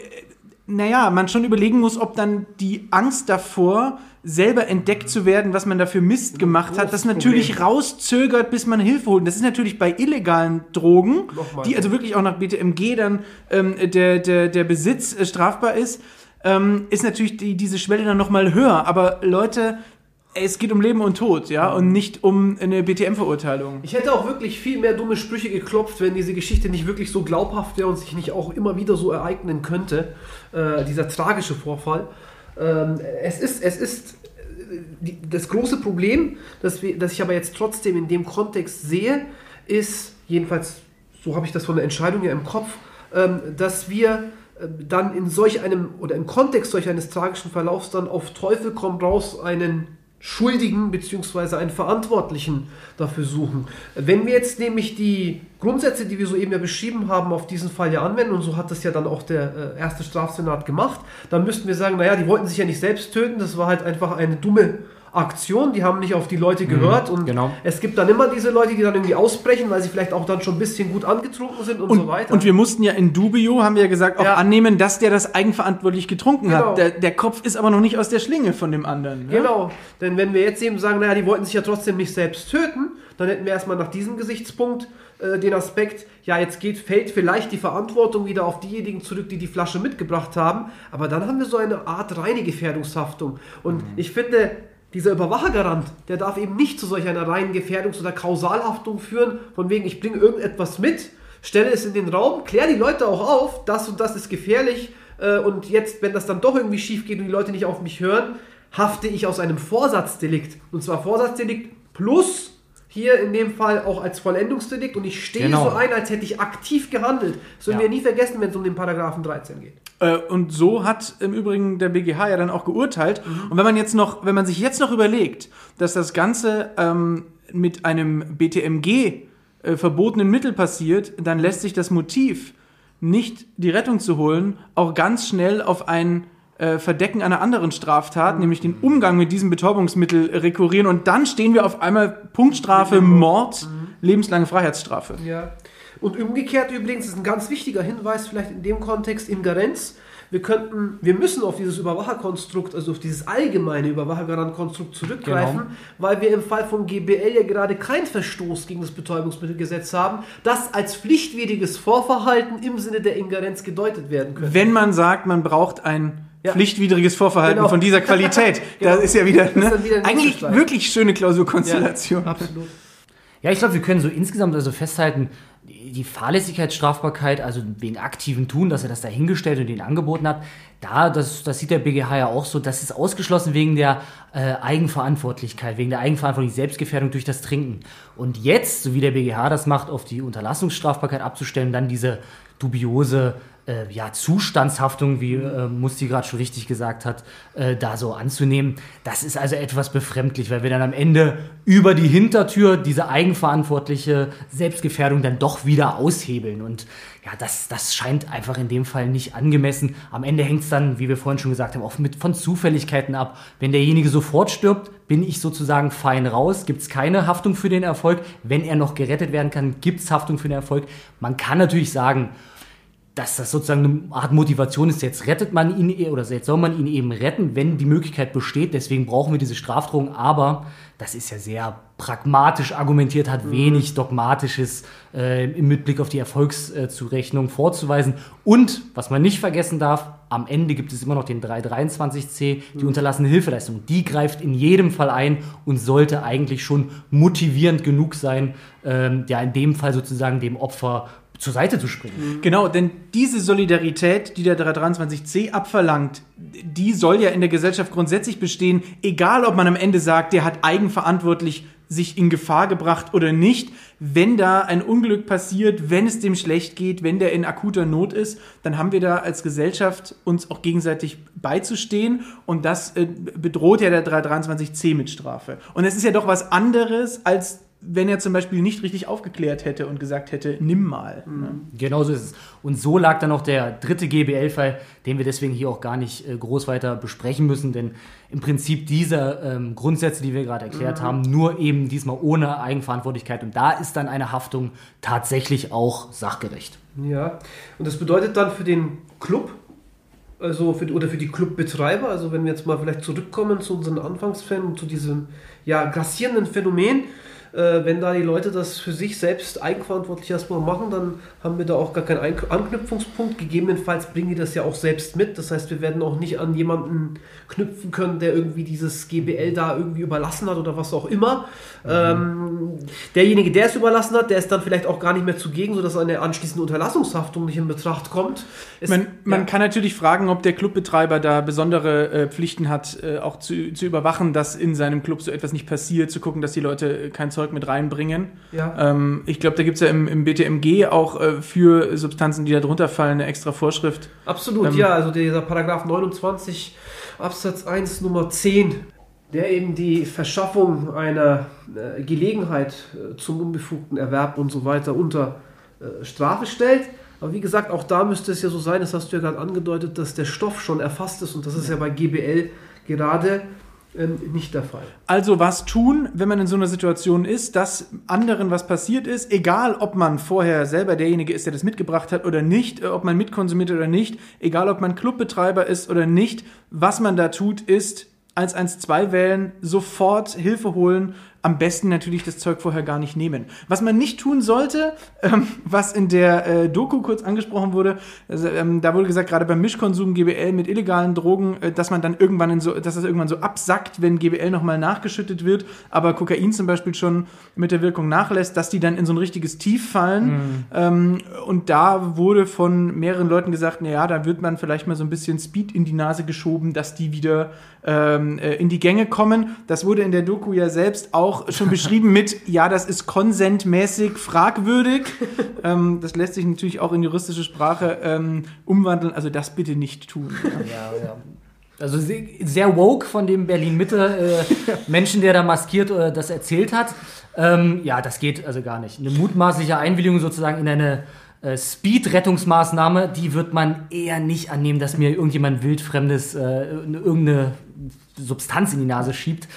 naja, man schon überlegen muss, ob dann die Angst davor, selber entdeckt zu werden, was man dafür Mist gemacht hat, das natürlich Problem. rauszögert, bis man Hilfe holt. Das ist natürlich bei illegalen Drogen, Nochmal. die also wirklich auch nach BTMG dann ähm, der, der, der Besitz äh, strafbar ist, ähm, ist natürlich die, diese Schwelle dann nochmal höher. Aber Leute, es geht um Leben und Tod, ja, und nicht um eine BTM-Verurteilung. Ich hätte auch wirklich viel mehr dumme Sprüche geklopft, wenn diese Geschichte nicht wirklich so glaubhaft wäre und sich nicht auch immer wieder so ereignen könnte. Äh, dieser tragische Vorfall. Ähm, es ist, es ist äh, die, das große Problem, das, wir, das ich aber jetzt trotzdem in dem Kontext sehe, ist, jedenfalls, so habe ich das von der Entscheidung ja im Kopf, ähm, dass wir dann in solch einem oder im Kontext solch eines tragischen Verlaufs dann auf Teufel komm raus einen Schuldigen bzw. einen Verantwortlichen dafür suchen. Wenn wir jetzt nämlich die Grundsätze, die wir soeben ja beschrieben haben, auf diesen Fall ja anwenden, und so hat das ja dann auch der äh, erste Strafsenat gemacht, dann müssten wir sagen, naja, die wollten sich ja nicht selbst töten, das war halt einfach eine dumme Aktion, die haben nicht auf die Leute gehört und genau. es gibt dann immer diese Leute, die dann irgendwie ausbrechen, weil sie vielleicht auch dann schon ein bisschen gut angetrunken sind und, Und, so weiter. und wir mussten ja in Dubio, haben wir ja gesagt, auch Ja. annehmen, dass der das eigenverantwortlich getrunken Genau. hat. Der, der Kopf ist aber noch nicht aus der Schlinge von dem anderen. Ne? Genau, denn wenn wir jetzt eben sagen, naja, die wollten sich ja trotzdem nicht selbst töten, dann hätten wir erstmal nach diesem Gesichtspunkt äh, den Aspekt, ja, jetzt geht, fällt vielleicht die Verantwortung wieder auf diejenigen zurück, die die Flasche mitgebracht haben, aber dann haben wir so eine Art reine Gefährdungshaftung. Und ich finde, dieser Überwachergarant, der darf eben nicht zu solch einer reinen Gefährdungs- oder Kausalhaftung führen, von wegen, ich bringe irgendetwas mit, stelle es in den Raum, kläre die Leute auch auf, das und das ist gefährlich äh, und jetzt, wenn das dann doch irgendwie schief geht und die Leute nicht auf mich hören, hafte ich aus einem Vorsatzdelikt. Und zwar Vorsatzdelikt plus hier in dem Fall auch als Vollendungsdelikt und ich stehe Genau. so ein, als hätte ich aktiv gehandelt. Das sollen Ja. wir nie vergessen, wenn es um den Paragraphen 13 geht. Äh, und so hat im Übrigen der BGH ja dann auch geurteilt. Mhm. Und wenn man jetzt noch, wenn man sich jetzt noch überlegt, dass das Ganze ähm, mit einem BTMG äh, verbotenen Mittel passiert, dann lässt sich das Motiv, nicht die Rettung zu holen, auch ganz schnell auf ein äh, Verdecken einer anderen Straftat, nämlich den Umgang mit diesem Betäubungsmittel rekurrieren. Und dann stehen wir auf einmal Punktstrafe, Mord, lebenslange Freiheitsstrafe. Ja. Und umgekehrt übrigens ist ein ganz wichtiger Hinweis, vielleicht in dem Kontext Ingerenz. Wir könnten, wir müssen auf dieses Überwacherkonstrukt, also auf dieses allgemeine Überwachergarantkonstrukt zurückgreifen, Genau. weil wir im Fall von GBL ja gerade keinen Verstoß gegen das Betäubungsmittelgesetz haben, das als pflichtwidriges Vorverhalten im Sinne der Ingerenz gedeutet werden könnte. Wenn man sagt, man braucht ein Ja. pflichtwidriges Vorverhalten Genau. von dieser Qualität, Genau. das ist ja wieder, ne? wieder eigentlich wirklich schöne Klausurkonstellation. Absolut. Ja, ich glaube, wir können so insgesamt also festhalten, die Fahrlässigkeitsstrafbarkeit, also wegen aktiven Tun, dass er das dahingestellt und ihn angeboten hat, da, das, das sieht der BGH ja auch so, das ist ausgeschlossen wegen der äh, Eigenverantwortlichkeit, wegen der eigenverantwortlichen Selbstgefährdung durch das Trinken. Und jetzt, so wie der BGH das macht, auf die Unterlassungsstrafbarkeit abzustellen, dann diese dubiose äh, ja, Zustandshaftung, wie äh, Musti gerade schon richtig gesagt hat, äh, da so anzunehmen. Das ist also etwas befremdlich, weil wir dann am Ende über die Hintertür diese eigenverantwortliche Selbstgefährdung dann doch wieder aushebeln. Und ja, das, das scheint einfach in dem Fall nicht angemessen. Am Ende hängt es dann, wie wir vorhin schon gesagt haben, auch mit von Zufälligkeiten ab. Wenn derjenige sofort stirbt, bin ich sozusagen fein raus, gibt es keine Haftung für den Erfolg. Wenn er noch gerettet werden kann, gibt es Haftung für den Erfolg. Man kann natürlich sagen, dass das sozusagen eine Art Motivation ist. Jetzt rettet man ihn oder jetzt soll man ihn eben retten, wenn die Möglichkeit besteht. Deswegen brauchen wir diese Strafdrohung. Aber das ist ja sehr pragmatisch argumentiert, hat wenig dogmatisches äh, im Mitblick auf die Erfolgszurechnung vorzuweisen. Und was man nicht vergessen darf, am Ende gibt es immer noch den 323c, die unterlassene Hilfeleistung. Die greift in jedem Fall ein und sollte eigentlich schon motivierend genug sein, ähm, ja in dem Fall sozusagen dem Opfer zur Seite zu springen. Genau, denn diese Solidarität, die der 323c abverlangt, die soll ja in der Gesellschaft grundsätzlich bestehen, egal ob man am Ende sagt, der hat eigenverantwortlich sich in Gefahr gebracht oder nicht. Wenn da ein Unglück passiert, wenn es dem schlecht geht, wenn der in akuter Not ist, dann haben wir da als Gesellschaft uns auch gegenseitig beizustehen und das äh, bedroht ja der 323c mit Strafe. Und es ist ja doch was anderes, als wenn er zum Beispiel nicht richtig aufgeklärt hätte und gesagt hätte, nimm mal. Ne? Genau so ist es. Und so lag dann auch der dritte GBL-Fall, den wir deswegen hier auch gar nicht äh, groß weiter besprechen müssen, denn im Prinzip diese ähm, Grundsätze, die wir gerade erklärt haben, nur eben diesmal ohne Eigenverantwortlichkeit. Und da ist dann eine Haftung tatsächlich auch sachgerecht. Ja, und das bedeutet dann für den Club, also für, oder für die Clubbetreiber, also wenn wir jetzt mal vielleicht zurückkommen zu unseren Anfangsfällen, zu diesem ja, grassierenden Phänomen, äh, wenn da die Leute das für sich selbst eigenverantwortlich erstmal machen, dann haben wir da auch gar keinen Ein Anknüpfungspunkt. Gegebenenfalls bringen die das ja auch selbst mit. Das heißt, wir werden auch nicht an jemanden knüpfen können, der irgendwie dieses GBL da irgendwie überlassen hat oder was auch immer. Ähm, derjenige, der es überlassen hat, der ist dann vielleicht auch gar nicht mehr zugegen, sodass eine anschließende Unterlassungshaftung nicht in Betracht kommt. Es, Man, man ja. kann natürlich fragen, ob der Clubbetreiber da besondere äh, Pflichten hat, äh, auch zu, zu überwachen, dass in seinem Club so etwas nicht passiert, zu gucken, dass die Leute kein Zeug mit reinbringen. Ja. Ähm, ich glaube, da gibt es ja im, im BTMG auch äh, für Substanzen, die da drunter fallen, eine extra Vorschrift. Absolut, Ähm, ja, also dieser Paragraph 29 Absatz 1 Nummer 10, der eben die Verschaffung einer äh, Gelegenheit äh, zum unbefugten Erwerb und so weiter unter äh, Strafe stellt. Aber wie gesagt, auch da müsste es ja so sein, das hast du ja gerade angedeutet, dass der Stoff schon erfasst ist und das ist ja bei GBL gerade ähm, nicht der Fall. Also was tun, wenn man in so einer Situation ist, dass anderen was passiert ist, egal ob man vorher selber derjenige ist, der das mitgebracht hat oder nicht, äh, ob man mitkonsumiert oder nicht, egal ob man Clubbetreiber ist oder nicht, was man da tut, ist 112 wählen, sofort Hilfe holen, am besten natürlich das Zeug vorher gar nicht nehmen. Was man nicht tun sollte, ähm, was in der äh, Doku kurz angesprochen wurde, also, ähm, da wurde gesagt, gerade beim Mischkonsum GBL mit illegalen Drogen, äh, dass man dann irgendwann in so, dass das irgendwann so absackt, wenn GBL nochmal nachgeschüttet wird, aber Kokain zum Beispiel schon mit der Wirkung nachlässt, dass die dann in so ein richtiges Tief fallen. Mhm. Ähm, und da wurde von mehreren Leuten gesagt, naja, da wird man vielleicht mal so ein bisschen Speed in die Nase geschoben, dass die wieder ähm, äh, in die Gänge kommen. Das wurde in der Doku ja selbst auch schon beschrieben mit, ja, das ist konsentmäßig fragwürdig. ähm, das lässt sich natürlich auch in juristische Sprache ähm, umwandeln. Also das bitte nicht tun. Ja, ja. Also sehr woke von dem Berlin-Mitte äh, der da maskiert äh, das erzählt hat. Ähm, ja, das geht also gar nicht. Eine mutmaßliche Einwilligung sozusagen in eine äh, Speed-Rettungsmaßnahme, die wird man eher nicht annehmen, dass mir irgendjemand wildfremdes äh, irgendeine Substanz in die Nase schiebt.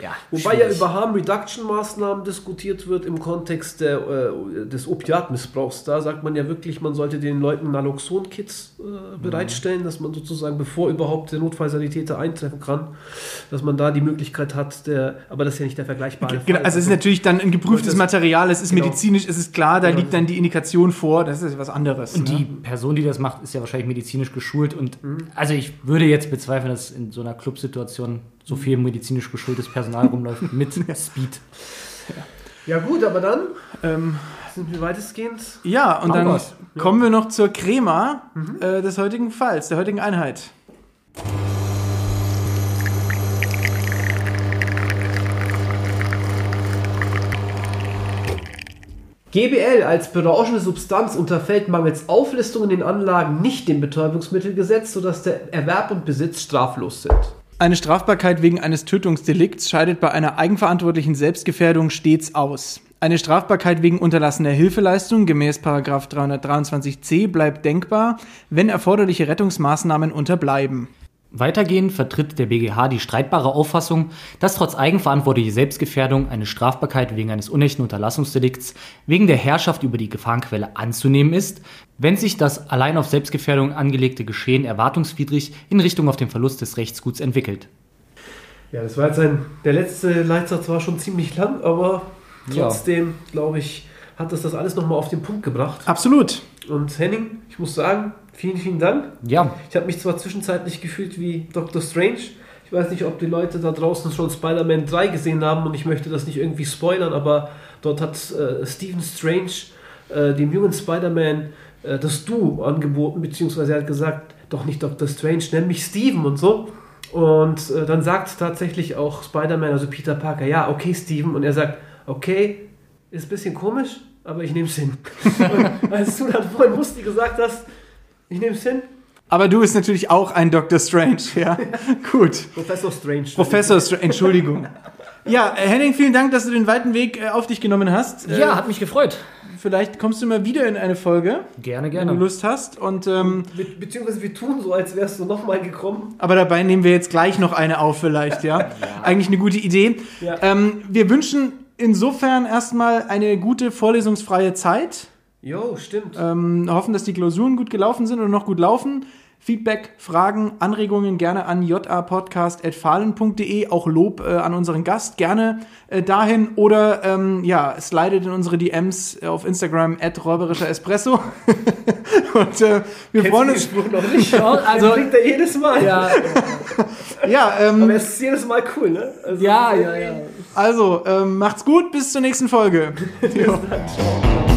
Ja, Wobei schwierig. ja über Harm Reduction Maßnahmen diskutiert wird im Kontext der, äh, des Opiatmissbrauchs. Da sagt man ja wirklich, man sollte den Leuten Naloxon-Kits äh, bereitstellen, mhm. dass man sozusagen, bevor überhaupt der Notfallsanitäter eintreffen kann, dass man da die Möglichkeit hat, der, aber das ist ja nicht der vergleichbare Genau, also es ist natürlich dann ein geprüftes das, Material, es ist genau. medizinisch, es ist klar, da genau. liegt dann die Indikation vor, das ist was anderes. Und ne? die Person, die das macht, ist ja wahrscheinlich medizinisch geschult und mhm. also ich würde jetzt bezweifeln, dass in so einer Clubsituation so viel medizinisch geschultes Personal rumläuft mit Speed. Ja. gut, aber dann ähm, sind wir weitestgehend. Ja, und dann was. kommen wir noch zur Crema mhm. äh, des heutigen Falls, der heutigen Einheit. GBL als berauschende Substanz unterfällt mangels Auflistung in den Anlagen nicht dem Betäubungsmittelgesetz, sodass der Erwerb und Besitz straflos sind. Eine Strafbarkeit wegen eines Tötungsdelikts scheidet bei einer eigenverantwortlichen Selbstgefährdung stets aus. Eine Strafbarkeit wegen unterlassener Hilfeleistung gemäß 323c bleibt denkbar, wenn erforderliche Rettungsmaßnahmen unterbleiben. Weitergehend vertritt der BGH die streitbare Auffassung, dass trotz eigenverantwortlicher Selbstgefährdung eine Strafbarkeit wegen eines unechten Unterlassungsdelikts wegen der Herrschaft über die Gefahrenquelle anzunehmen ist, wenn sich das allein auf Selbstgefährdung angelegte Geschehen erwartungswidrig in Richtung auf den Verlust des Rechtsguts entwickelt. Ja, das war jetzt ein, der letzte Leitsatz war schon ziemlich lang, aber trotzdem, ja. glaube ich, hat das das alles nochmal auf den Punkt gebracht. Absolut. Und Henning, ich muss sagen, vielen, vielen Dank. Ja. Ich habe mich zwar zwischenzeitlich gefühlt wie Dr. Strange. Ich weiß nicht, ob die Leute da draußen schon Spider-Man 3 gesehen haben und ich möchte das nicht irgendwie spoilern, aber dort hat äh, Stephen Strange äh, dem jungen Spider-Man äh, das Du angeboten, beziehungsweise er hat gesagt, doch nicht Dr. Strange, nenn mich Steven und so. Und äh, dann sagt tatsächlich auch Spider-Man, also Peter Parker, ja, okay, Steven. Und er sagt, okay, ist ein bisschen komisch, aber ich nehme es hin. und als du dann vorhin Musti gesagt hast, ich nehme es hin. Aber du bist natürlich auch ein Dr. Strange, ja. Gut. Professor Strange. Professor Strange, Entschuldigung. Ja, Henning, vielen Dank, dass du den weiten Weg äh, auf dich genommen hast. Ja, äh, hat mich gefreut. Vielleicht kommst du mal wieder in eine Folge. Gerne, gerne. Wenn du Lust hast. Und, ähm, Be beziehungsweise wir tun so, als wärst du nochmal gekommen. Aber dabei nehmen wir jetzt gleich noch eine auf, vielleicht, ja. ja. Eigentlich eine gute Idee. Ja. Ähm, wir wünschen insofern erstmal eine gute vorlesungsfreie Zeit. Jo, stimmt. Ähm, hoffen, dass die Klausuren gut gelaufen sind oder noch gut laufen. Feedback, Fragen, Anregungen gerne an japodcast.fahlen.de. Auch Lob äh, an unseren Gast gerne äh, dahin. Oder ähm, ja, slidet in unsere DMs auf Instagram at räuberischer Espresso. Und äh, wir Kennst freuen uns. Spruch noch nicht. also bringt er jedes Mal. Ja, ja ähm, Aber es ist jedes Mal cool, ne? Also, ja, ja, ja. Also, ähm, macht's gut, bis zur nächsten Folge. Bis dann. Ciao.